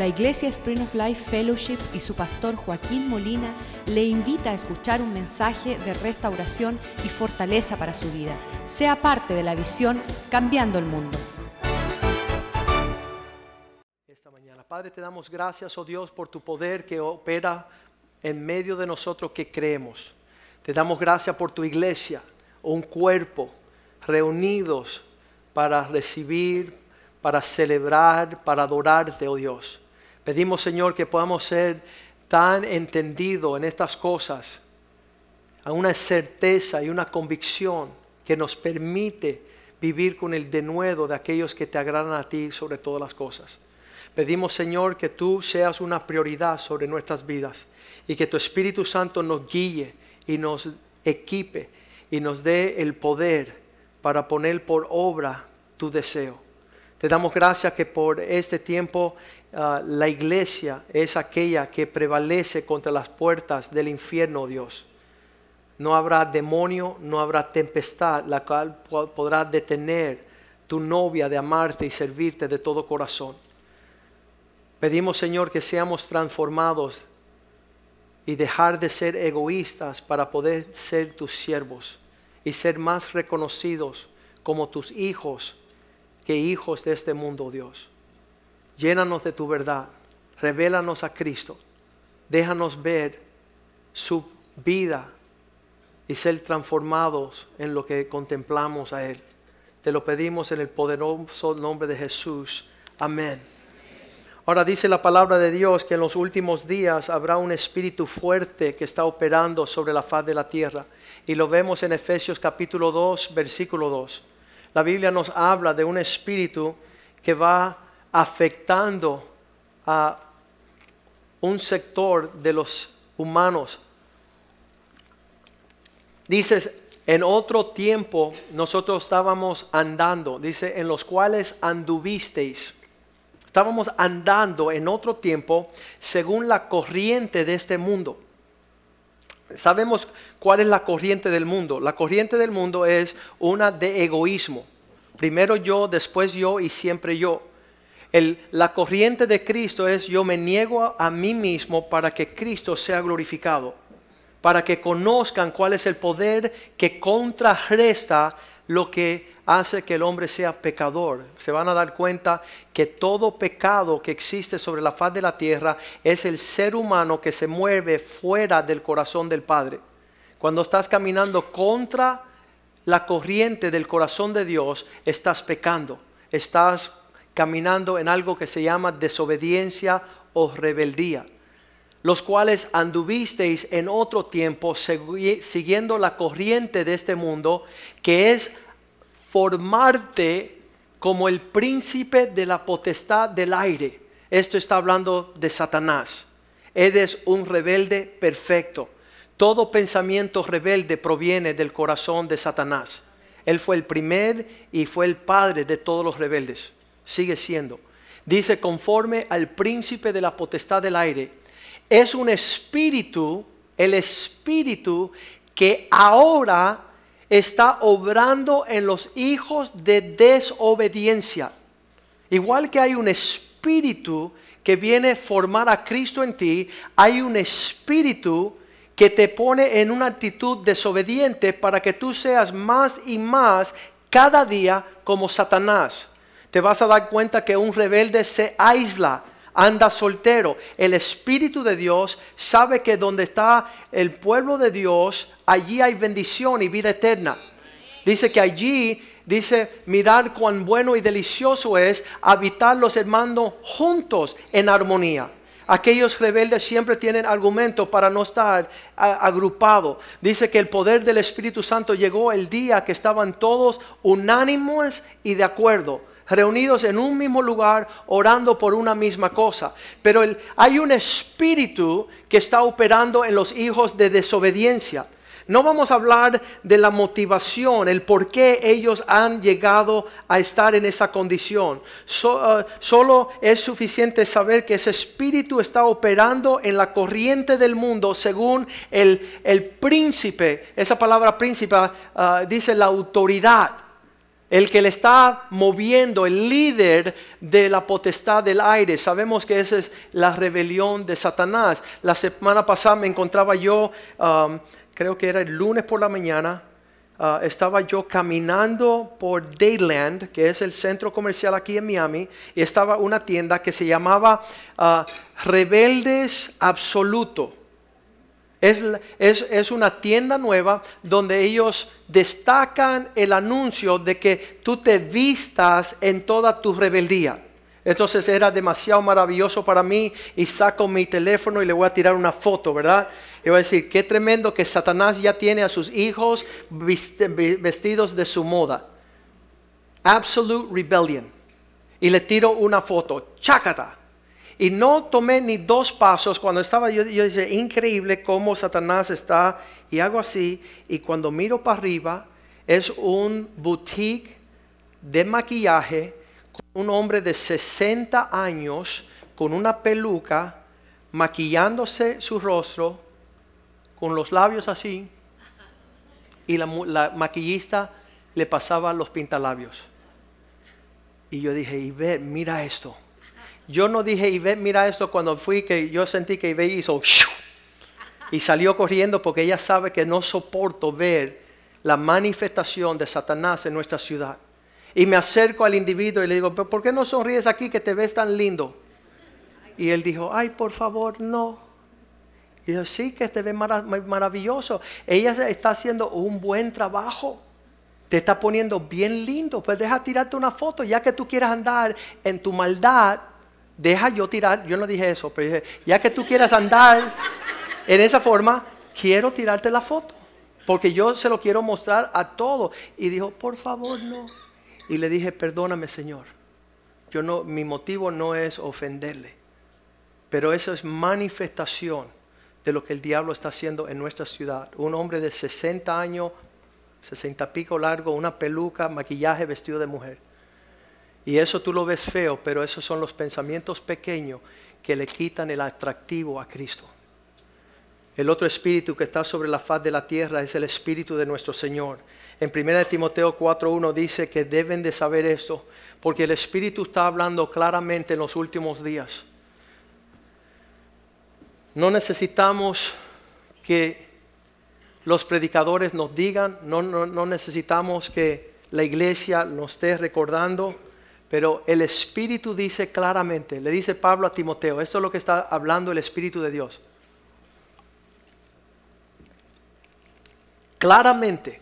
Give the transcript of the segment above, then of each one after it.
La Iglesia Spring of Life Fellowship y su pastor Joaquín Molina le invita a escuchar un mensaje de restauración y fortaleza para su vida. Sea parte de la visión Cambiando el Mundo. esta mañana. Padre, te damos gracias, oh Dios, por tu poder que opera en medio de nosotros que creemos. Te damos gracias por tu iglesia, un cuerpo reunidos para recibir, para celebrar, para adorarte, oh Dios. Pedimos, Señor, que podamos ser tan entendidos en estas cosas, a una certeza y una convicción que nos permite vivir con el denuedo de aquellos que te agradan a ti sobre todas las cosas. Pedimos, Señor, que tú seas una prioridad sobre nuestras vidas y que tu Espíritu Santo nos guíe y nos equipe y nos dé el poder para poner por obra tu deseo. Te damos gracias que por este tiempo ah, la iglesia es aquella que prevalece contra las puertas del infierno, Dios. No habrá demonio, no habrá tempestad, la cual podrá detener tu novia de amarte y servirte de todo corazón. Pedimos, Señor, que seamos transformados y dejar de ser egoístas para poder ser tus siervos y ser más reconocidos como tus hijos que hijos de este mundo, Dios. Llénanos de tu verdad, revélanos a Cristo, déjanos ver su vida y ser transformados en lo que contemplamos a Él. Te lo pedimos en el poderoso nombre de Jesús. Amén. Ahora dice la palabra de Dios que en los últimos días habrá un espíritu fuerte que está operando sobre la faz de la tierra. Y lo vemos en Efesios capítulo 2, versículo 2. La Biblia nos habla de un espíritu que va afectando a un sector de los humanos. Dices, en otro tiempo nosotros estábamos andando, dice, en los cuales anduvisteis Estábamos andando en otro tiempo según la corriente de este mundo. Sabemos cuál es la corriente del mundo. La corriente del mundo es una de egoísmo. Primero yo, después yo y siempre yo. La corriente de Cristo es yo me niego a, a mí mismo para que Cristo sea glorificado. Para que conozcan cuál es el poder que contrarresta lo que hace que el hombre sea pecador. Se van a dar cuenta que todo pecado que existe sobre la faz de la tierra es el ser humano que se mueve fuera del corazón del Padre. Cuando estás caminando contra la corriente del corazón de Dios, estás pecando. Estás caminando en algo que se llama desobediencia o rebeldía los cuales anduvisteis en otro tiempo siguiendo la corriente de este mundo, que es formarte como el príncipe de la potestad del aire. Esto está hablando de Satanás. Eres un rebelde perfecto. Todo pensamiento rebelde proviene del corazón de Satanás. Él fue el primer y fue el padre de todos los rebeldes. Sigue siendo. Dice, conforme al príncipe de la potestad del aire, es un espíritu, el espíritu que ahora está obrando en los hijos de desobediencia. Igual que hay un espíritu que viene a formar a Cristo en ti, hay un espíritu que te pone en una actitud desobediente para que tú seas más y más cada día como Satanás. Te vas a dar cuenta que un rebelde se aísla, anda soltero. El Espíritu de Dios sabe que donde está el pueblo de Dios, allí hay bendición y vida eterna. Dice que allí, dice, mirar cuán bueno y delicioso es habitar los hermanos juntos en armonía. Aquellos rebeldes siempre tienen argumento para no estar agrupados. Dice que el poder del Espíritu Santo llegó el día que estaban todos unánimes y de acuerdo reunidos en un mismo lugar orando por una misma cosa. Pero hay un espíritu que está operando en los hijos de desobediencia. No vamos a hablar de la motivación, el por qué ellos han llegado a estar en esa condición. Uh, solo es suficiente saber que ese espíritu está operando en la corriente del mundo según el, príncipe. Esa palabra príncipe uh, dice la autoridad el que le está moviendo, el líder de la potestad del aire. Sabemos que esa es la rebelión de Satanás. La semana pasada me encontraba yo, um, creo que era el lunes por la mañana, uh, estaba yo caminando por Dayland, que es el centro comercial aquí en Miami, y estaba una tienda que se llamaba uh, Rebeldes Absoluto. Es, una tienda nueva donde ellos destacan el anuncio de que tú te vistas en toda tu rebeldía. Entonces era demasiado maravilloso para mí y saco mi teléfono y le voy a tirar una foto, ¿verdad? Y voy a decir, qué tremendo que Satanás ya tiene a sus hijos vestidos de su moda. Absolute rebellion. Y le tiro una foto, chácata. Y no tomé ni dos pasos cuando estaba yo, yo dije, increíble cómo Satanás está, y hago así, y cuando miro para arriba, es un boutique de maquillaje con un hombre de 60 años, con una peluca, maquillándose su rostro, con los labios así, y la, la maquillista le pasaba los pintalabios. Y yo dije, y ve, mira esto. Yo no dije, y mira esto cuando fui, que yo sentí que Ibe hizo y salió corriendo porque ella sabe que no soporto ver la manifestación de Satanás en nuestra ciudad. Y me acerco al individuo y le digo, ¿por qué no sonríes aquí que te ves tan lindo? Y él dijo, ay, por favor, no. Y yo, sí, que te ves maravilloso. Ella está haciendo un buen trabajo. Te está poniendo bien lindo. Pues deja tirarte una foto, ya que tú quieras andar en tu maldad deja yo tirar, yo no dije eso, pero dije, ya que tú quieras andar en esa forma, quiero tirarte la foto, porque yo se lo quiero mostrar a todo. Y dijo, por favor, no. Y le dije, perdóname, Señor. Yo no, mi motivo no es ofenderle, pero eso es manifestación de lo que el diablo está haciendo en nuestra ciudad. Un hombre de 60 años, 60 pico largo, una peluca, maquillaje, vestido de mujer y eso tú lo ves feo, pero esos son los pensamientos pequeños que le quitan el atractivo a Cristo. El otro espíritu que está sobre la faz de la tierra es el espíritu de nuestro Señor. En 1 Timoteo 4.1 dice que deben de saber esto, porque el espíritu está hablando claramente en los últimos días. No necesitamos que los predicadores nos digan, no, no, no necesitamos que la iglesia nos esté recordando pero el Espíritu dice claramente, le dice Pablo a Timoteo, esto es lo que está hablando el Espíritu de Dios. Claramente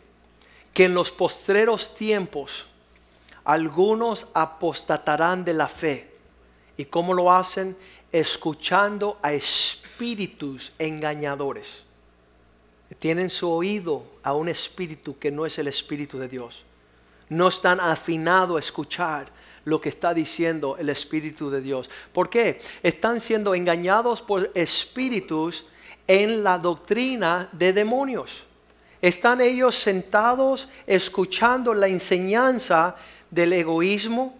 que en los postreros tiempos algunos apostatarán de la fe. ¿Y cómo lo hacen? Escuchando a espíritus engañadores. Tienen su oído a un espíritu que no es el espíritu de Dios. No están afinados a escuchar lo que está diciendo el Espíritu de Dios. ¿Por qué? Están siendo engañados por espíritus en la doctrina de demonios. Están ellos sentados escuchando la enseñanza del egoísmo,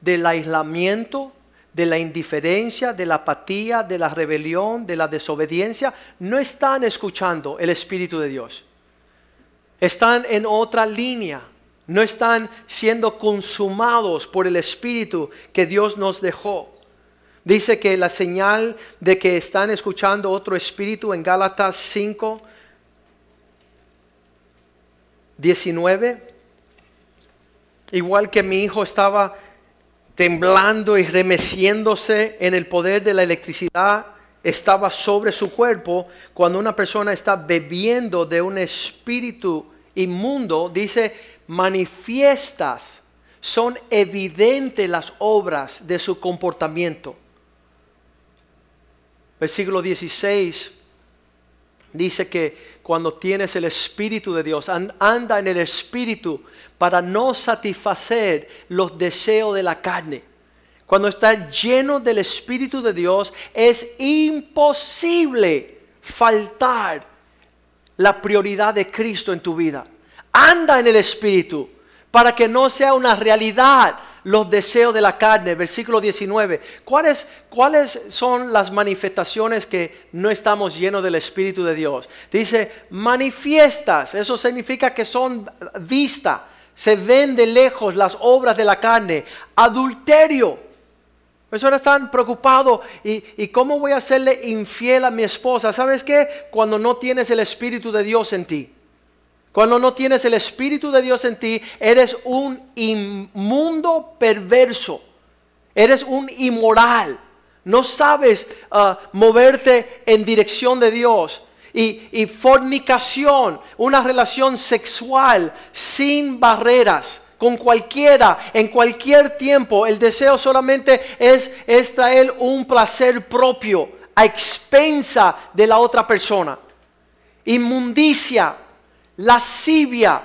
del aislamiento, de la indiferencia, de la apatía, de la rebelión, de la desobediencia. No están escuchando el Espíritu de Dios. Están en otra línea no están siendo consumados por el Espíritu que Dios nos dejó. Dice que la señal de que están escuchando otro espíritu en Gálatas 5, 19, igual que mi hijo estaba temblando y remeciéndose en el poder de la electricidad, estaba sobre su cuerpo, cuando una persona está bebiendo de un espíritu inmundo, dice, manifiestas, son evidentes las obras de su comportamiento. Versículo 16 dice que cuando tienes el Espíritu de Dios, anda en el Espíritu para no satisfacer los deseos de la carne. Cuando estás lleno del Espíritu de Dios, es imposible faltar la prioridad de Cristo en tu vida. Anda en el Espíritu para que no sea una realidad los deseos de la carne. Versículo 19. ¿Cuáles, ¿Cuáles son las manifestaciones que no estamos llenos del Espíritu de Dios? Dice, manifiestas. Eso significa que son vistas, Se ven de lejos las obras de la carne. Adulterio. Personas están preocupados y, y cómo voy a hacerle infiel a mi esposa. ¿Sabes qué? Cuando no tienes el Espíritu de Dios en ti. Cuando no tienes el Espíritu de Dios en ti, eres un inmundo perverso. Eres un inmoral. No sabes ah, moverte en dirección de Dios. Y, fornicación, una relación sexual sin barreras con cualquiera, en cualquier tiempo. El deseo solamente es, es traer un placer propio a expensa de la otra persona. Inmundicia, lascivia.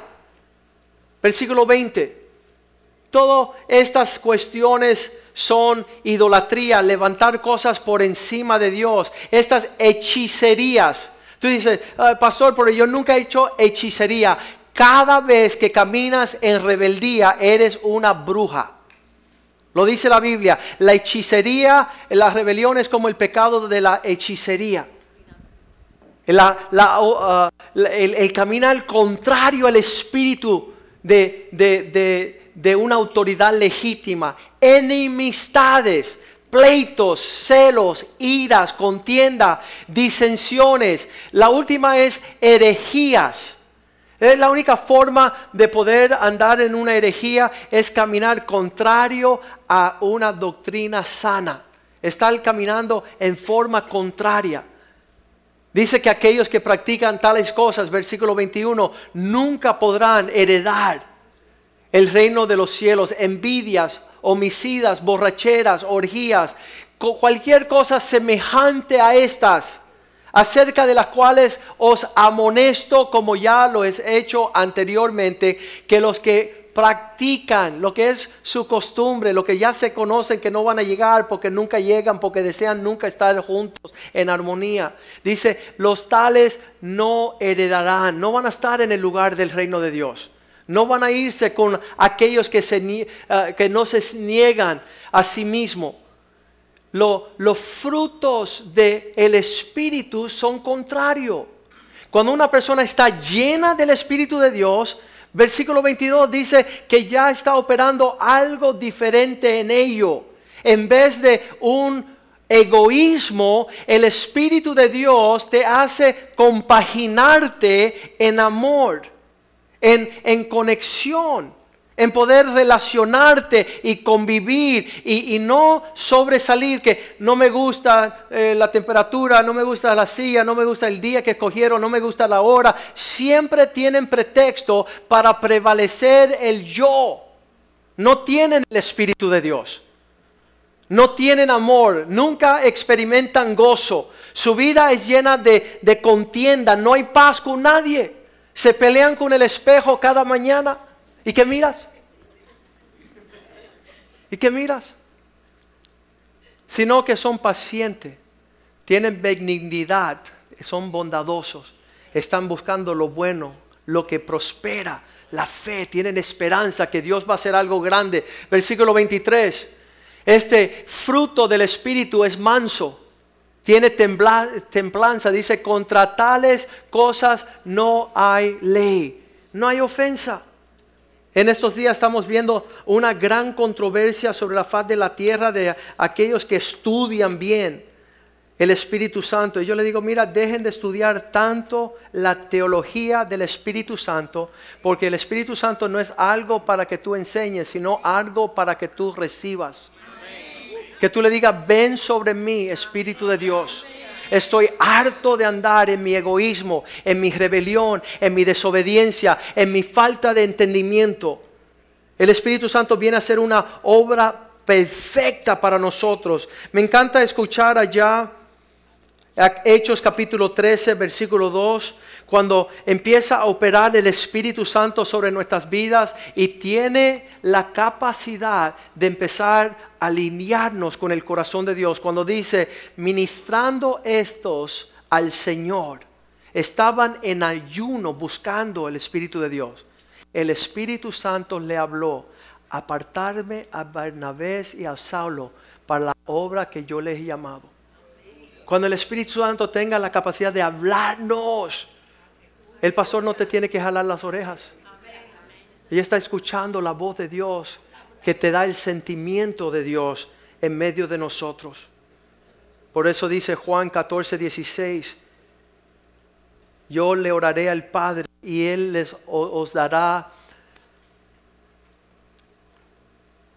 Versículo 20. Todas estas cuestiones son idolatría, levantar cosas por encima de Dios, estas hechicerías. Tú dices, ah, pastor, pero yo nunca he hecho hechicería. Cada vez que caminas en rebeldía, eres una bruja. Lo dice la Biblia. La hechicería, la rebelión es como el pecado de la hechicería. Ah, el, caminar contrario al espíritu de, de una autoridad legítima. Enemistades, pleitos, celos, iras, contienda, disensiones. La última es herejías. La única forma de poder andar en una herejía es caminar contrario a una doctrina sana. Estar caminando en forma contraria. Dice que aquellos que practican tales cosas, versículo 21, nunca podrán heredar el reino de los cielos. Envidias, homicidas, borracheras, orgías, cualquier cosa semejante a estas acerca de las cuales os amonesto, como ya lo he hecho anteriormente, que los que practican lo que es su costumbre, lo que ya se conocen que no van a llegar porque nunca llegan, porque desean nunca estar juntos en armonía. Dice, los tales no heredarán, no van a estar en el lugar del reino de Dios. No van a irse con aquellos que, se, eh, que no se niegan a sí mismos los frutos del el Espíritu son contrarios. Cuando una persona está llena del Espíritu de Dios, versículo 22 dice que ya está operando algo diferente en ello. En vez de un egoísmo, el Espíritu de Dios te hace compaginarte en amor, en, en conexión en poder relacionarte y convivir y, no sobresalir que no me gusta eh, la temperatura, no me gusta la silla, no me gusta el día que escogieron, no me gusta la hora. Siempre tienen pretexto para prevalecer el yo. No tienen el Espíritu de Dios. No tienen amor, nunca experimentan gozo. Su vida es llena de, de contienda, no hay paz con nadie. Se pelean con el espejo cada mañana. ¿Y qué miras? ¿Y qué miras? Sino que son pacientes, tienen benignidad, son bondadosos, están buscando lo bueno, lo que prospera, la fe, tienen esperanza que Dios va a hacer algo grande. Versículo 23, este fruto del Espíritu es manso, tiene templanza, dice, contra tales cosas no hay ley, no hay ofensa. En estos días estamos viendo una gran controversia sobre la faz de la tierra de aquellos que estudian bien el Espíritu Santo. Y yo le digo, mira, dejen de estudiar tanto la teología del Espíritu Santo, porque el Espíritu Santo no es algo para que tú enseñes, sino algo para que tú recibas. Que tú le digas, ven sobre mí, Espíritu de Dios. Estoy harto de andar en mi egoísmo, en mi rebelión, en mi desobediencia, en mi falta de entendimiento. El Espíritu Santo viene a ser una obra perfecta para nosotros. Me encanta escuchar allá Hechos capítulo 13, versículo 2, cuando empieza a operar el Espíritu Santo sobre nuestras vidas y tiene la capacidad de empezar alinearnos con el corazón de Dios. Cuando dice, ministrando estos al Señor, estaban en ayuno buscando el Espíritu de Dios. El Espíritu Santo le habló, apartarme a Bernabé y a Saulo para la obra que yo les he llamado. Cuando el Espíritu Santo tenga la capacidad de hablarnos, el pastor no te tiene que jalar las orejas. Ella está escuchando la voz de Dios que te da el sentimiento de Dios en medio de nosotros. Por eso dice Juan 14, 16, yo le oraré al Padre y Él les, os dará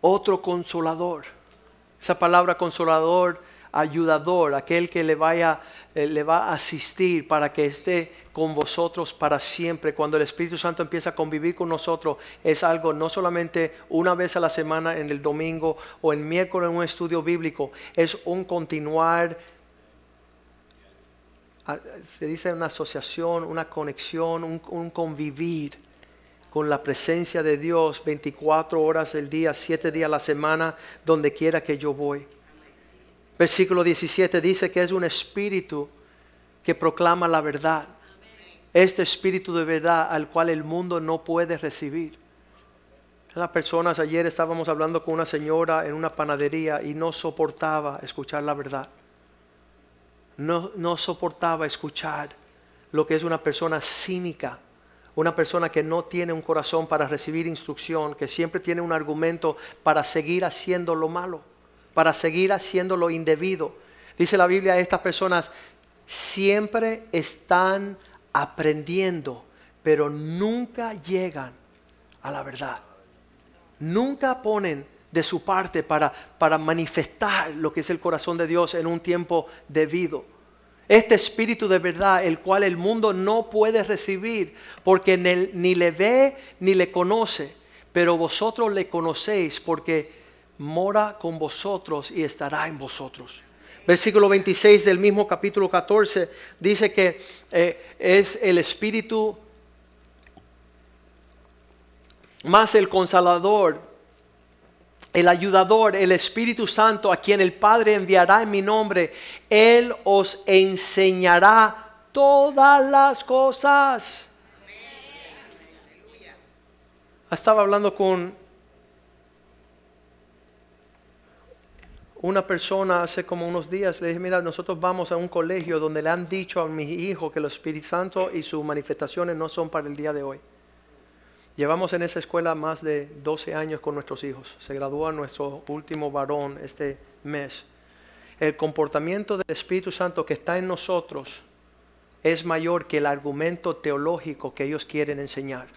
otro consolador. Esa palabra consolador, ayudador, aquel que le vaya, eh, le va a asistir para que esté con vosotros para siempre. Cuando el Espíritu Santo empieza a convivir con nosotros, es algo no solamente una vez a la semana en el domingo o en miércoles en un estudio bíblico, es un continuar se dice una asociación, una conexión, un, un, convivir con la presencia de Dios 24 horas del día, 7 días a la semana, donde quiera que yo voy. Versículo 17 dice que es un espíritu que proclama la verdad. Este espíritu de verdad al cual el mundo no puede recibir. Las personas, ayer estábamos hablando con una señora en una panadería y no soportaba escuchar la verdad. No, no soportaba escuchar lo que es una persona cínica una persona que no tiene un corazón para recibir instrucción, que siempre tiene un argumento para seguir haciendo lo malo, para seguir haciendo lo indebido. Dice la Biblia, estas personas siempre están aprendiendo, pero nunca llegan a la verdad. Nunca ponen de su parte para, para manifestar lo que es el corazón de Dios en un tiempo debido. Este espíritu de verdad, el cual el mundo no puede recibir, porque ni le ve ni le conoce, pero vosotros le conocéis porque mora con vosotros y estará en vosotros. Versículo 26 del mismo capítulo 14 dice que eh, es el espíritu más el consolador el ayudador, el Espíritu Santo, a quien el Padre enviará en mi nombre, Él os enseñará todas las cosas. Estaba hablando con una persona hace como unos días, le dije, mira, nosotros vamos a un colegio donde le han dicho a mi hijo que el Espíritu Santo y sus manifestaciones no son para el día de hoy. Llevamos en esa escuela más de 12 años con nuestros hijos. Se gradúa nuestro último varón este mes. El comportamiento del Espíritu Santo que está en nosotros es mayor que el argumento teológico que ellos quieren enseñar.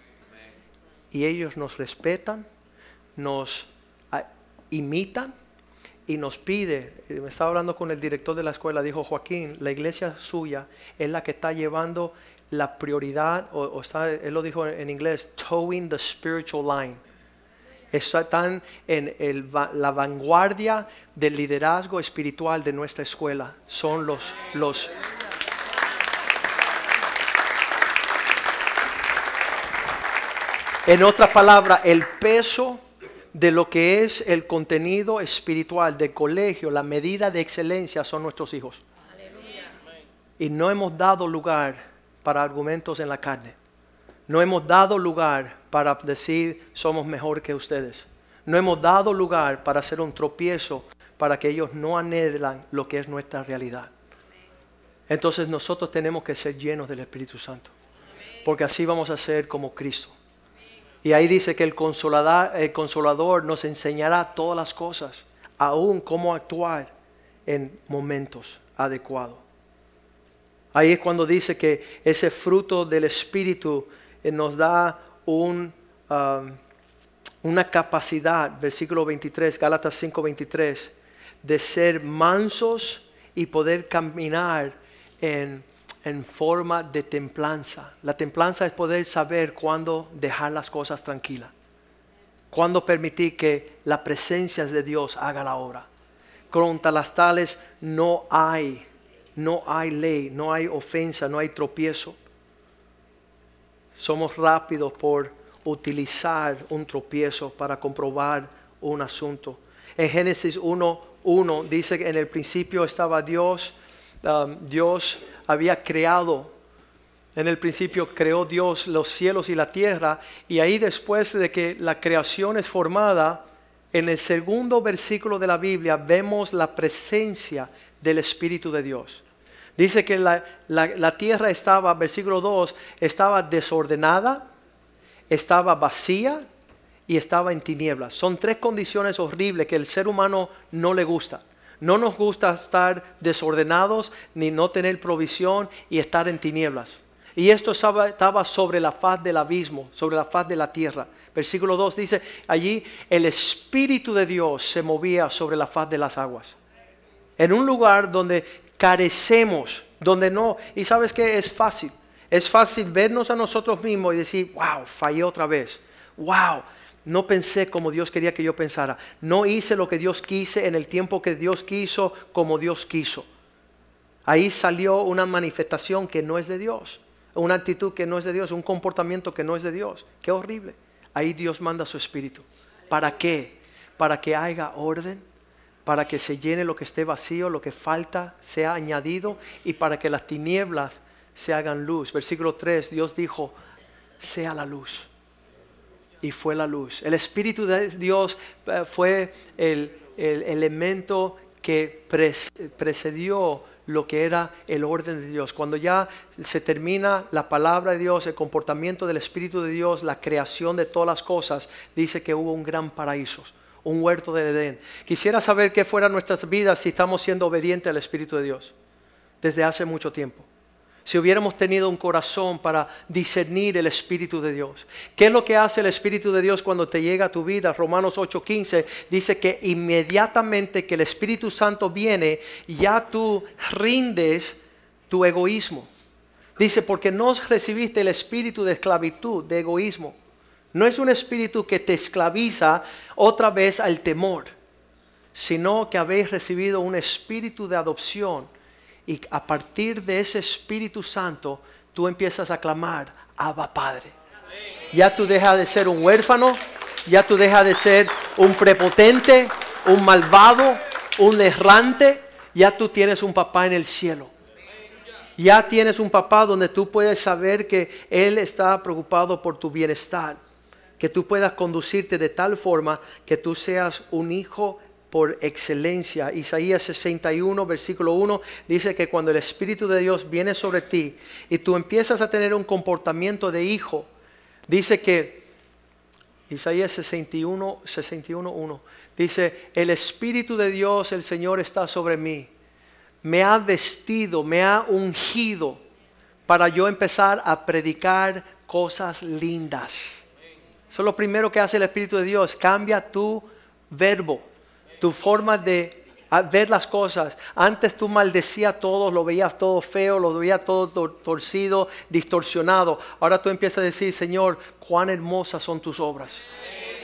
Y ellos nos respetan, nos ah, imitan y nos pide, me estaba hablando con el director de la escuela, dijo Joaquín, la iglesia suya es la que está llevando la prioridad, o, él lo dijo en inglés, towing the spiritual line. Están en el, la vanguardia del liderazgo espiritual de nuestra escuela. Son los, los En otras palabras, el peso de lo que es el contenido espiritual del colegio, la medida de excelencia son nuestros hijos. Y no hemos dado lugar para argumentos en la carne. No hemos dado lugar para decir somos mejor que ustedes. No hemos dado lugar para hacer un tropiezo para que ellos no anhelan lo que es nuestra realidad. Entonces nosotros tenemos que ser llenos del Espíritu Santo. Porque así vamos a ser como Cristo. Y ahí dice que el consolador, nos enseñará todas las cosas, aún cómo actuar en momentos adecuados. Ahí es cuando dice que ese fruto del Espíritu eh, nos da um, una capacidad, versículo 23, Gálatas 5, 23, de ser mansos y poder caminar en, en forma de templanza. La templanza es poder saber cuándo dejar las cosas tranquilas, cuándo permitir que la presencia de Dios haga la obra. Contra las tales no hay no hay ley, no hay ofensa, no hay tropiezo. Somos rápidos por utilizar un tropiezo para comprobar un asunto. En Génesis 1, dice que en el principio estaba Dios, um, Dios había creado, en el principio creó Dios los cielos y la tierra, y ahí después de que la creación es formada, en el segundo versículo de la Biblia vemos la presencia del Espíritu de Dios. Dice que la, tierra estaba, versículo 2, estaba desordenada, estaba vacía y estaba en tinieblas. Son tres condiciones horribles que el ser humano no le gusta. No nos gusta estar desordenados ni no tener provisión y estar en tinieblas. Y esto estaba sobre la faz del abismo, sobre la faz de la tierra. Versículo 2 dice, allí el Espíritu de Dios se movía sobre la faz de las aguas. En un lugar donde carecemos, donde no, y sabes que es fácil, es fácil vernos a nosotros mismos y decir, wow, fallé otra vez, wow, no pensé como Dios quería que yo pensara, no hice lo que Dios quise en el tiempo que Dios quiso, como Dios quiso. Ahí salió una manifestación que no es de Dios, una actitud que no es de Dios, un comportamiento que no es de Dios. Qué horrible. Ahí Dios manda su espíritu. ¿Para qué? Para que haya orden, para que se llene lo que esté vacío, lo que falta sea añadido y para que las tinieblas se hagan luz. Versículo 3, Dios dijo, sea la luz. Y fue la luz. El Espíritu de Dios eh, fue el, elemento que precedió lo que era el orden de Dios. Cuando ya se termina la palabra de Dios, el comportamiento del Espíritu de Dios, la creación de todas las cosas, dice que hubo un gran paraíso un huerto de Edén. Quisiera saber qué fueran nuestras vidas si estamos siendo obedientes al Espíritu de Dios desde hace mucho tiempo. Si hubiéramos tenido un corazón para discernir el Espíritu de Dios. ¿Qué es lo que hace el Espíritu de Dios cuando te llega a tu vida? Romanos 8:15 dice que inmediatamente que el Espíritu Santo viene, ya tú rindes tu egoísmo. Dice, porque no recibiste el espíritu de esclavitud, de egoísmo no es un espíritu que te esclaviza otra vez al temor, sino que habéis recibido un espíritu de adopción y a partir de ese Espíritu Santo tú empiezas a clamar, Abba Padre. Ya tú dejas de ser un huérfano, ya tú dejas de ser un prepotente, un malvado, un errante, ya tú tienes un papá en el cielo. Ya tienes un papá donde tú puedes saber que Él está preocupado por tu bienestar que tú puedas conducirte de tal forma que tú seas un hijo por excelencia. Isaías 61, versículo 1 dice que cuando el Espíritu de Dios viene sobre ti y tú empiezas a tener un comportamiento de hijo, dice que Isaías 61, 61, 1 dice, el Espíritu de Dios, el Señor está sobre mí, me ha vestido, me ha ungido para yo empezar a predicar cosas lindas eso es lo primero que hace el Espíritu de Dios. Cambia tu verbo, tu forma de ver las cosas. Antes tú maldecías todo, lo veías todo feo, lo veías todo torcido, distorsionado. Ahora tú empiezas a decir, Señor, cuán hermosas son tus obras.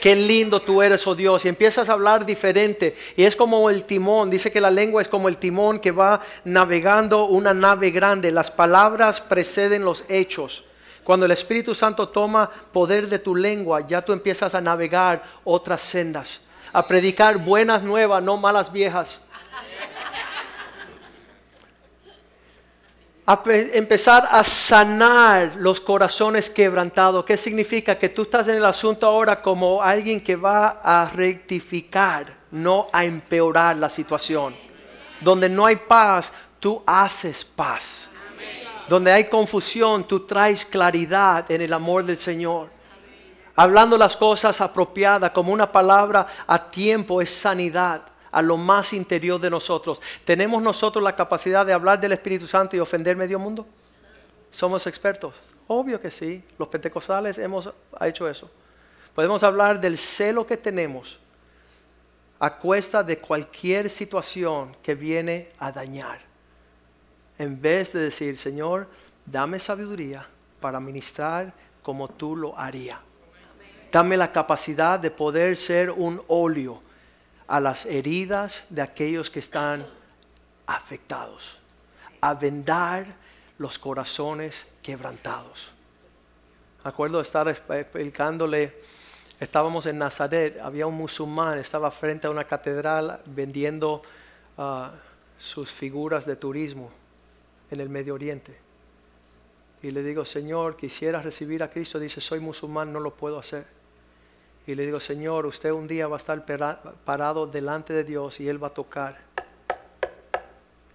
Qué lindo tú eres, oh Dios. Y empiezas a hablar diferente. Y es como el timón. Dice que la lengua es como el timón que va navegando una nave grande. Las palabras preceden los hechos. Cuando el Espíritu Santo toma poder de tu lengua, ya tú empiezas a navegar otras sendas, a predicar buenas nuevas, no malas viejas. A empezar a sanar los corazones quebrantados. ¿Qué significa? Que tú estás en el asunto ahora como alguien que va a rectificar, no a empeorar la situación. Donde no hay paz, tú haces paz. Donde hay confusión, tú traes claridad en el amor del Señor. Hablando las cosas apropiadas como una palabra a tiempo es sanidad a lo más interior de nosotros. ¿Tenemos nosotros la capacidad de hablar del Espíritu Santo y ofender medio mundo? ¿Somos expertos? Obvio que sí. Los pentecostales hemos hecho eso. Podemos hablar del celo que tenemos a cuesta de cualquier situación que viene a dañar en vez de decir, Señor, dame sabiduría para ministrar como tú lo harías. Dame la capacidad de poder ser un óleo a las heridas de aquellos que están afectados, a vendar los corazones quebrantados. acuerdo estar explicándole, estábamos en Nazaret, había un musulmán, estaba frente a una catedral vendiendo ah, sus figuras de turismo en el Medio Oriente. Y le digo, Señor, quisiera recibir a Cristo. Dice, soy musulmán, no lo puedo hacer. Y le digo, Señor, usted un día va a estar parado delante de Dios y Él va a tocar.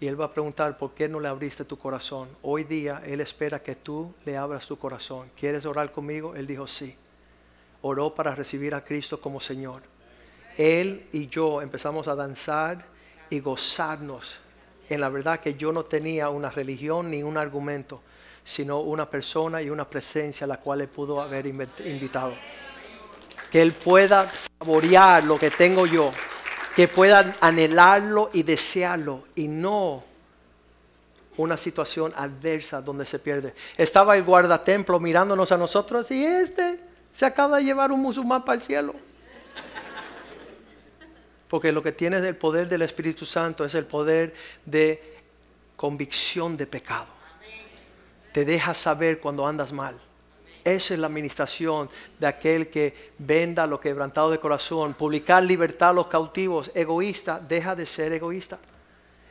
Y Él va a preguntar, ¿por qué no le abriste tu corazón? Hoy día Él espera que tú le abras tu corazón. ¿Quieres orar conmigo? Él dijo, sí. oró para recibir a Cristo como Señor. Él y yo empezamos a danzar y gozarnos en la verdad que yo no tenía una religión ni un argumento, sino una persona y una presencia a la cual Él pudo haber invitado. Que Él pueda saborear lo que tengo yo, que pueda anhelarlo y desearlo y no una situación adversa donde se pierde. Estaba el guardatemplo mirándonos a nosotros y este se acaba de llevar un musulmán para el cielo. Porque lo que tienes del poder del Espíritu Santo es el poder de convicción de pecado. Te deja saber cuando andas mal. Esa es la administración de aquel que venda lo quebrantado de corazón, publicar libertad a los cautivos. Egoísta, deja de ser egoísta.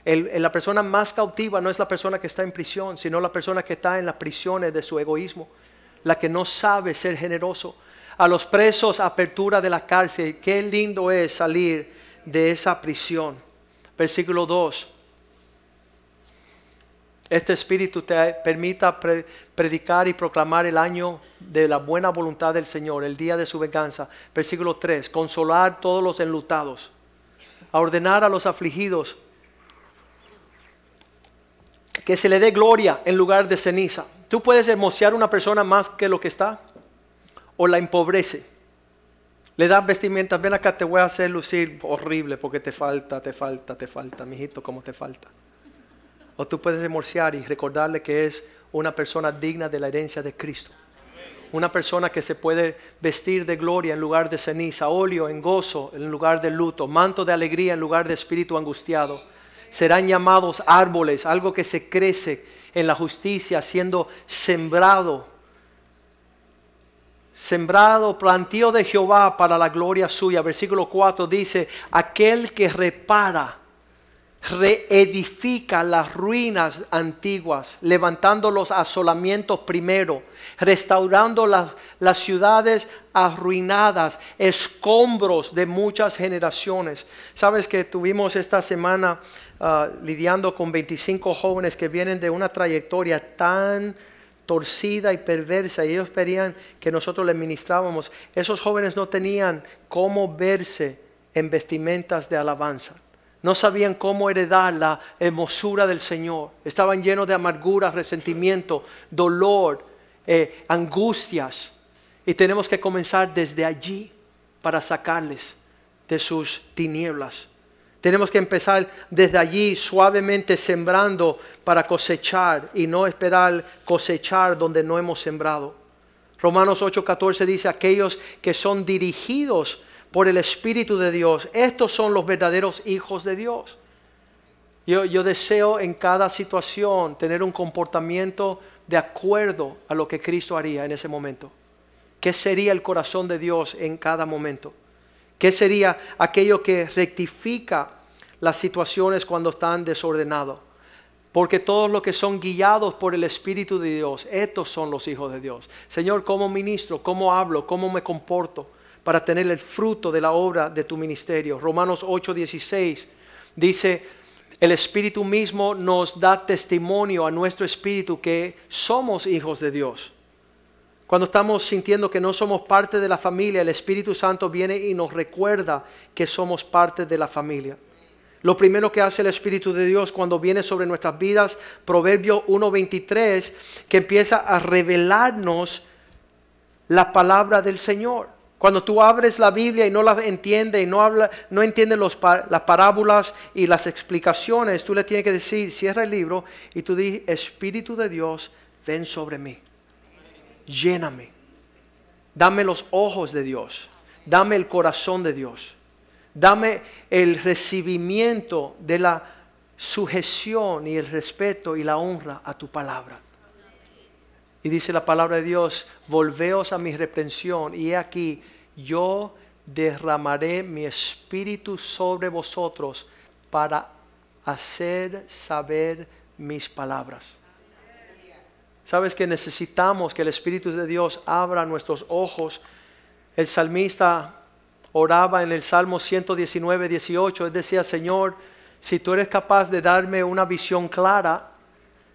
la persona más cautiva no es la persona que está en prisión, sino la persona que está en las prisiones de su egoísmo, la que no sabe ser generoso. A los presos, apertura de la cárcel. Qué lindo es salir de esa prisión. Versículo 2. Este espíritu te permita predicar y proclamar el año de la buena voluntad del Señor, el día de su venganza. Versículo 3. Consolar todos los enlutados. Ordenar a los afligidos que se le dé gloria en lugar de ceniza. Tú puedes hermosear a una persona más que lo que está o la empobrece le das vestimentas, ven acá, te voy a hacer lucir horrible porque te falta, te falta, te falta, mijito, como te falta. O tú puedes demorciar y recordarle que es una persona digna de la herencia de Cristo. Una persona que se puede vestir de gloria en lugar de ceniza, óleo en gozo en lugar de luto, manto de alegría en lugar de espíritu angustiado. Serán llamados árboles, algo que se crece en la justicia, siendo sembrado sembrado, plantío de Jehová para la gloria suya. Versículo 4 dice, aquel que repara, reedifica las ruinas antiguas, levantando los asolamientos primero, restaurando las, las ciudades arruinadas, escombros de muchas generaciones. Sabes que tuvimos esta semana ah, lidiando con 25 jóvenes que vienen de una trayectoria tan torcida y perversa y ellos pedían que nosotros les ministrábamos. Esos jóvenes no tenían cómo verse en vestimentas de alabanza. No sabían cómo heredar la hermosura del Señor. Estaban llenos de amargura, resentimiento, dolor, eh, angustias. Y tenemos que comenzar desde allí para sacarles de sus tinieblas. Tenemos que empezar desde allí suavemente sembrando para cosechar y no esperar cosechar donde no hemos sembrado. Romanos 8:14 dice, aquellos que son dirigidos por el Espíritu de Dios, estos son los verdaderos hijos de Dios. Yo, deseo en cada situación tener un comportamiento de acuerdo a lo que Cristo haría en ese momento. ¿Qué sería el corazón de Dios en cada momento? ¿Qué sería aquello que rectifica las situaciones cuando están desordenados? Porque todos los que son guiados por el Espíritu de Dios, estos son los hijos de Dios. Señor, ¿cómo ministro? ¿Cómo hablo? ¿Cómo me comporto? Para tener el fruto de la obra de tu ministerio. Romanos 8:16 dice, el Espíritu mismo nos da testimonio a nuestro Espíritu que somos hijos de Dios. Cuando estamos sintiendo que no somos parte de la familia, el Espíritu Santo viene y nos recuerda que somos parte de la familia. Lo primero que hace el Espíritu de Dios cuando viene sobre nuestras vidas, Proverbio 1.23, que empieza a revelarnos la palabra del Señor. Cuando tú abres la Biblia y no la entiendes y no, habla, no entiendes las parábolas y las explicaciones, tú le tienes que decir, cierra el libro y tú dices, Espíritu de Dios, ven sobre mí lléname. Dame los ojos de Dios. Dame el corazón de Dios. Dame el recibimiento de la sujeción y el respeto y la honra a tu palabra. Y dice la palabra de Dios, volveos a mi reprensión y he aquí, yo derramaré mi espíritu sobre vosotros para hacer saber mis palabras. Sabes que necesitamos que el Espíritu de Dios abra nuestros ojos. El salmista oraba en el Salmo 119, 18. Él decía, Señor, si tú eres capaz de darme una visión clara,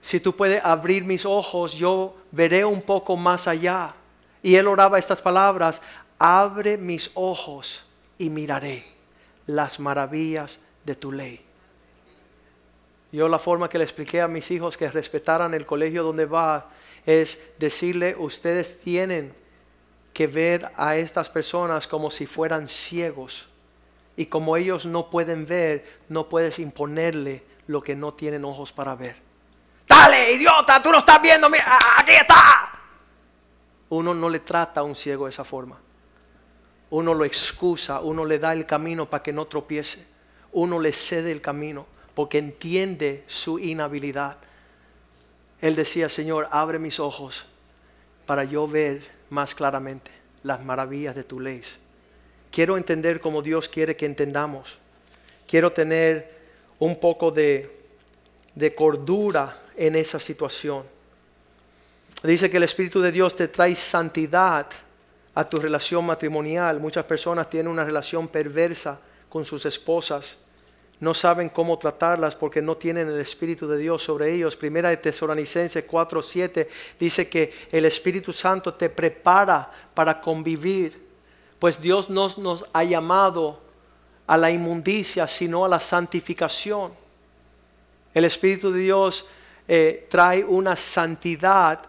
si tú puedes abrir mis ojos, yo veré un poco más allá. Y él oraba estas palabras, abre mis ojos y miraré las maravillas de tu ley. Yo la forma que le expliqué a mis hijos que respetaran el colegio donde va es decirle, ustedes tienen que ver a estas personas como si fueran ciegos. Y como ellos no pueden ver, no puedes imponerle lo que no tienen ojos para ver. Dale, idiota, tú no estás viendo, aquí está. Uno no le trata a un ciego de esa forma. Uno lo excusa, uno le da el camino para que no tropiece. Uno le cede el camino porque entiende su inhabilidad. Él decía, Señor, abre mis ojos para yo ver más claramente las maravillas de tu ley. Quiero entender como Dios quiere que entendamos. Quiero tener un poco de, de cordura en esa situación. Dice que el Espíritu de Dios te trae santidad a tu relación matrimonial. Muchas personas tienen una relación perversa con sus esposas. No saben cómo tratarlas porque no tienen el Espíritu de Dios sobre ellos. Primera de Tesalonicenses 4:7 dice que el Espíritu Santo te prepara para convivir. Pues Dios no nos ha llamado a la inmundicia, sino a la santificación. El Espíritu de Dios eh, trae una santidad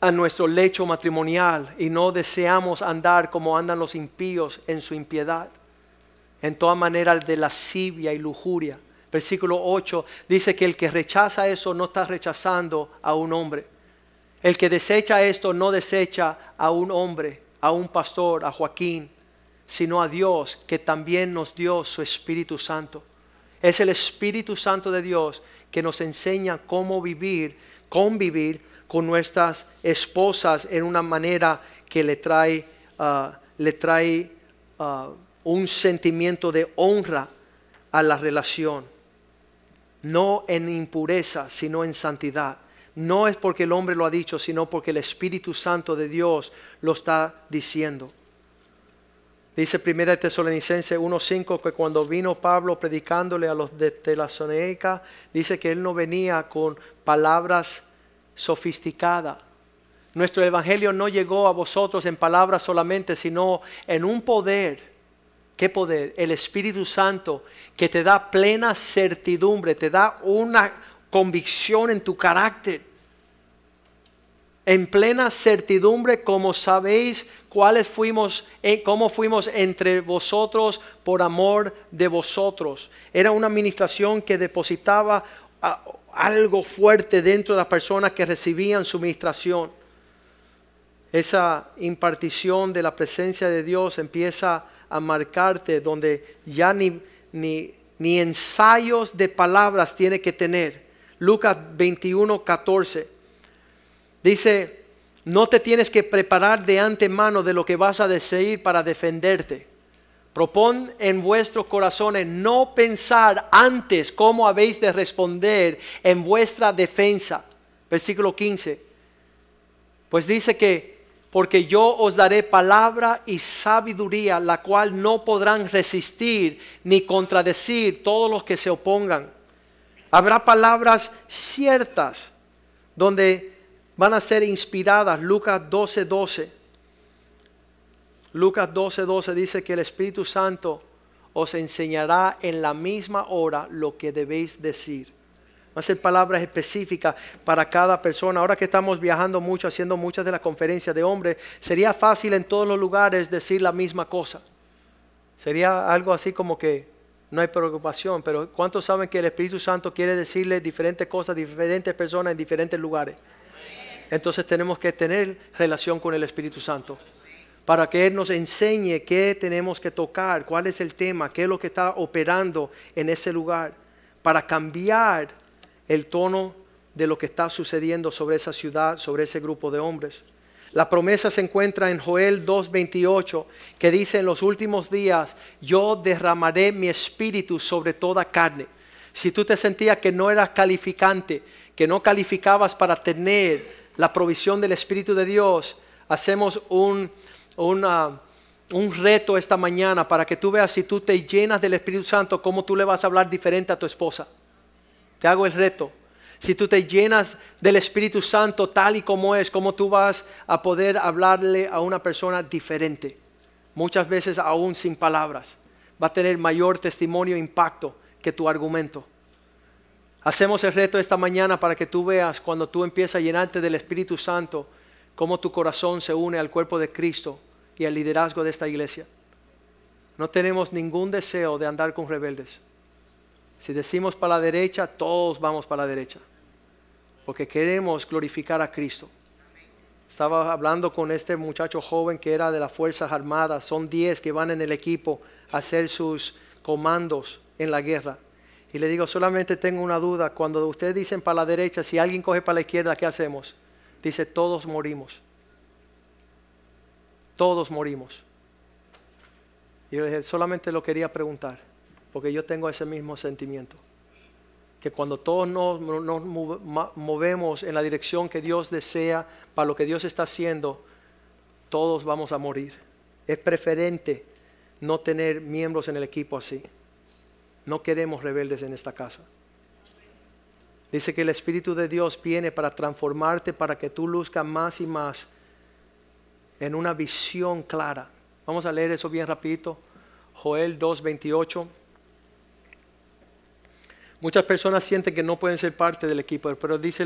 a nuestro lecho matrimonial y no deseamos andar como andan los impíos en su impiedad, en toda manera de lascivia y lujuria. Versículo 8 dice que el que rechaza eso no está rechazando a un hombre. El que desecha esto no desecha a un hombre, a un pastor, a Joaquín, sino a Dios que también nos dio su Espíritu Santo. Es el Espíritu Santo de Dios que nos enseña cómo vivir, convivir con nuestras esposas en una manera que le trae, ah, le trae ah, un sentimiento de honra a la relación. No en impureza, sino en santidad. No es porque el hombre lo ha dicho, sino porque el Espíritu Santo de Dios lo está diciendo. Dice 1 Tesalonicense 1.5 que cuando vino Pablo predicándole a los de Tesalónica, dice que él no venía con palabras sofisticada. Nuestro evangelio no llegó a vosotros en palabras solamente, sino en un poder. ¿Qué poder? El Espíritu Santo que te da plena certidumbre, te da una convicción en tu carácter. En plena certidumbre, como sabéis cuáles fuimos, eh, cómo fuimos entre vosotros por amor de vosotros. Era una administración que depositaba algo fuerte dentro de las personas que recibían su ministración. Esa impartición de la presencia de Dios empieza a marcarte donde ya ni, ni, ni ensayos de palabras tiene que tener. Lucas 21, 14. Dice, no te tienes que preparar de antemano de lo que vas a decir para defenderte. Propón en vuestros corazones no pensar antes cómo habéis de responder en vuestra defensa. Versículo 15. Pues dice que, porque yo os daré palabra y sabiduría, la cual no podrán resistir ni contradecir todos los que se opongan. Habrá palabras ciertas donde van a ser inspiradas. Lucas 12, 12 Lucas 12, 12 dice que el Espíritu Santo os enseñará en la misma hora lo que debéis decir. Va a ser palabras específicas para cada persona. Ahora que estamos viajando mucho, haciendo muchas de las conferencias de hombres, sería fácil en todos los lugares decir la misma cosa. Sería algo así como que no hay preocupación, pero ¿cuántos saben que el Espíritu Santo quiere decirle diferentes cosas a diferentes personas en diferentes lugares? Entonces tenemos que tener relación con el Espíritu Santo para que Él nos enseñe qué tenemos que tocar, cuál es el tema, qué es lo que está operando en ese lugar, para cambiar el tono de lo que está sucediendo sobre esa ciudad, sobre ese grupo de hombres. La promesa se encuentra en Joel 2.28, que dice, en los últimos días yo derramaré mi espíritu sobre toda carne. Si tú te sentías que no eras calificante, que no calificabas para tener la provisión del Espíritu de Dios, hacemos un, un reto esta mañana para que tú veas si tú te llenas del Espíritu Santo, cómo tú le vas a hablar diferente a tu esposa. Te hago el reto. si tú te llenas del Espíritu Santo tal y como es, cómo tú vas a poder hablarle a una persona diferente. Muchas veces aún sin palabras. Va a tener mayor testimonio e impacto que tu argumento. Hacemos el reto esta mañana para que tú veas cuando tú empiezas a llenarte del Espíritu Santo, cómo tu corazón se une al cuerpo de Cristo y al liderazgo de esta iglesia. No tenemos ningún deseo de andar con rebeldes. Si decimos para la derecha, todos vamos para la derecha. Porque queremos glorificar a Cristo. Estaba hablando con este muchacho joven que era de las Fuerzas Armadas. Son 10 que van en el equipo a hacer sus comandos en la guerra. Y le digo, solamente tengo una duda. Cuando ustedes dicen para la derecha, si alguien coge para la izquierda, ¿qué hacemos? Dice, todos morimos. Todos morimos. Y yo le dije, solamente lo quería preguntar, porque yo tengo ese mismo sentimiento. Que cuando todos nos, movemos en la dirección que Dios desea, para lo que Dios está haciendo, todos vamos a morir. Es preferente no tener miembros en el equipo así. No queremos rebeldes en esta casa. Dice que el Espíritu de Dios viene para transformarte, para que tú luzcas más y más en una visión clara Vamos a leer eso bien rapidito. Joel 2.28. Muchas personas sienten que no pueden ser parte del equipo, pero dice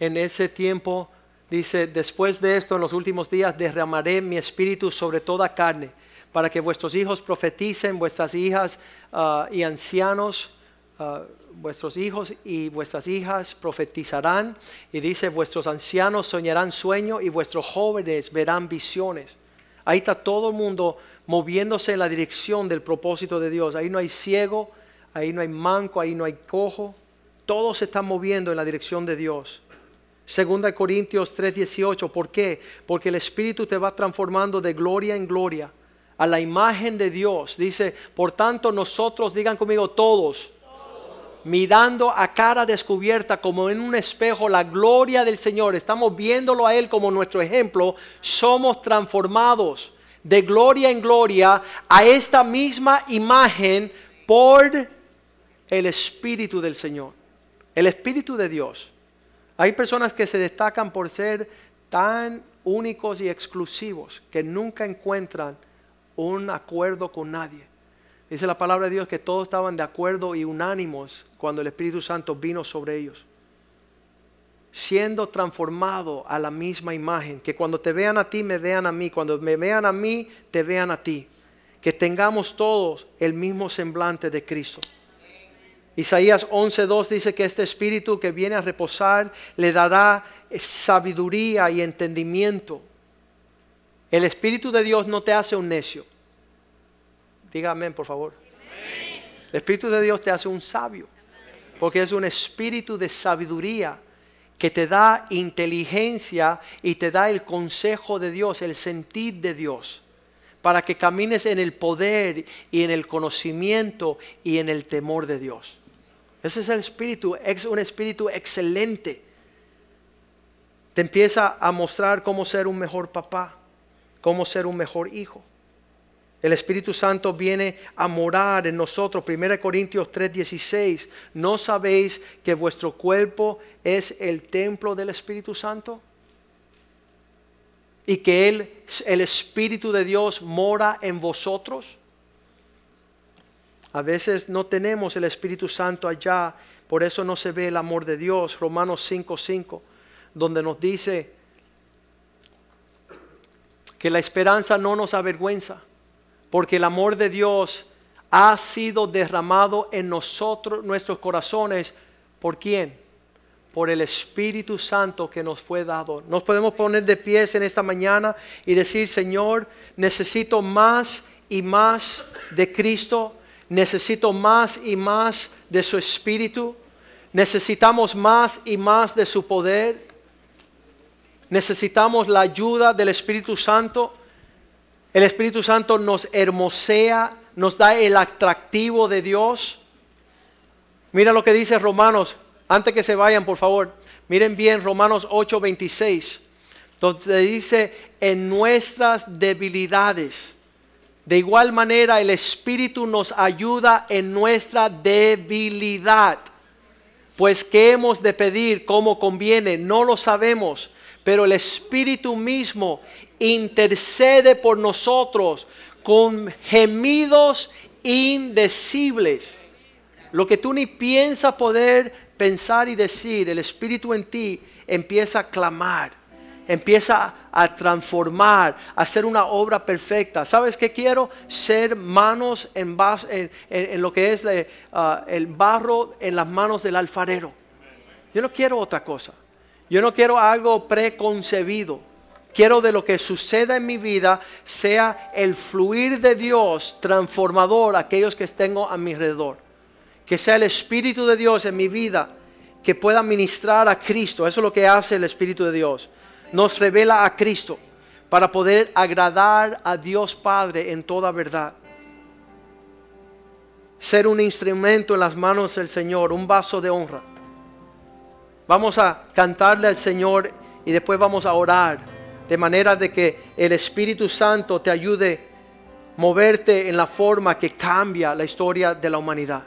en ese tiempo, dice, después de esto, en los últimos días, derramaré mi espíritu sobre toda carne, para que vuestros hijos profeticen, vuestras hijas ah, y ancianos, ah, vuestros hijos y vuestras hijas profetizarán. Y dice, vuestros ancianos soñarán sueños y vuestros jóvenes verán visiones. Ahí está todo el mundo moviéndose en la dirección del propósito de Dios. Ahí no hay ciego, ahí no hay manco, ahí no hay cojo. Todos se están moviendo en la dirección de Dios. Segunda Corintios 3:18, ¿por qué? Porque el Espíritu te va transformando de gloria en gloria a la imagen de Dios. Dice, por tanto nosotros, digan conmigo todos, mirando a cara descubierta como en un espejo la gloria del Señor, estamos viéndolo a Él como nuestro ejemplo, somos transformados de gloria en gloria a esta misma imagen por el Espíritu del Señor, el Espíritu de Dios. Hay personas que se destacan por ser tan únicos y exclusivos que nunca encuentran un acuerdo con nadie. Dice la palabra de Dios que todos estaban de acuerdo y unánimos cuando el Espíritu Santo vino sobre ellos. Siendo transformado a la misma imagen. Que cuando te vean a ti, me vean a mí. Cuando me vean a mí, te vean a ti. Que tengamos todos el mismo semblante de Cristo. Isaías 11.2 dice que este espíritu que viene a reposar le dará sabiduría y entendimiento. El espíritu de Dios no te hace un necio. Diga amén, por favor. El Espíritu de Dios te hace un sabio, porque es un espíritu de sabiduría que te da inteligencia y te da el consejo de Dios, el sentir de Dios, para que camines en el poder y en el conocimiento y en el temor de Dios. Ese es el espíritu, es un espíritu excelente. Te empieza a mostrar cómo ser un mejor papá, cómo ser un mejor hijo. El Espíritu Santo viene a morar en nosotros. 1 Corintios 3:16. ¿No sabéis que vuestro cuerpo es el templo del Espíritu Santo? Y que Él, el Espíritu de Dios mora en vosotros. A veces no tenemos el Espíritu Santo allá, por eso no se ve el amor de Dios. Romanos 5:5, donde nos dice que la esperanza no nos avergüenza porque el amor de Dios ha sido derramado en nosotros, nuestros corazones, ¿por quién? Por el Espíritu Santo que nos fue dado. Nos podemos poner de pies en esta mañana y decir, Señor, necesito más y más de Cristo, necesito más y más de su Espíritu, necesitamos más y más de su poder, necesitamos la ayuda del Espíritu Santo. El Espíritu Santo nos hermosea, nos da el atractivo de Dios. Mira lo que dice Romanos, antes que se vayan, por favor. Miren bien Romanos 8:26, donde dice, en nuestras debilidades. De igual manera, el Espíritu nos ayuda en nuestra debilidad. Pues qué hemos de pedir, cómo conviene, no lo sabemos, pero el Espíritu mismo intercede por nosotros con gemidos indecibles. Lo que tú ni piensas poder pensar y decir, el Espíritu en ti empieza a clamar, empieza a transformar, a hacer una obra perfecta. ¿Sabes qué quiero? Ser manos en, lo que es ah, el barro en las manos del alfarero. Yo no quiero otra cosa. Yo no quiero algo preconcebido. Quiero de lo que suceda en mi vida sea el fluir de Dios transformador a aquellos que tengo a mi alrededor. Que sea el Espíritu de Dios en mi vida que pueda ministrar a Cristo. Eso es lo que hace el Espíritu de Dios. Nos revela a Cristo para poder agradar a Dios Padre en toda verdad. Ser un instrumento en las manos del Señor, un vaso de honra. Vamos a cantarle al Señor y después vamos a orar de manera de que el Espíritu Santo te ayude a moverte en la forma que cambia la historia de la humanidad.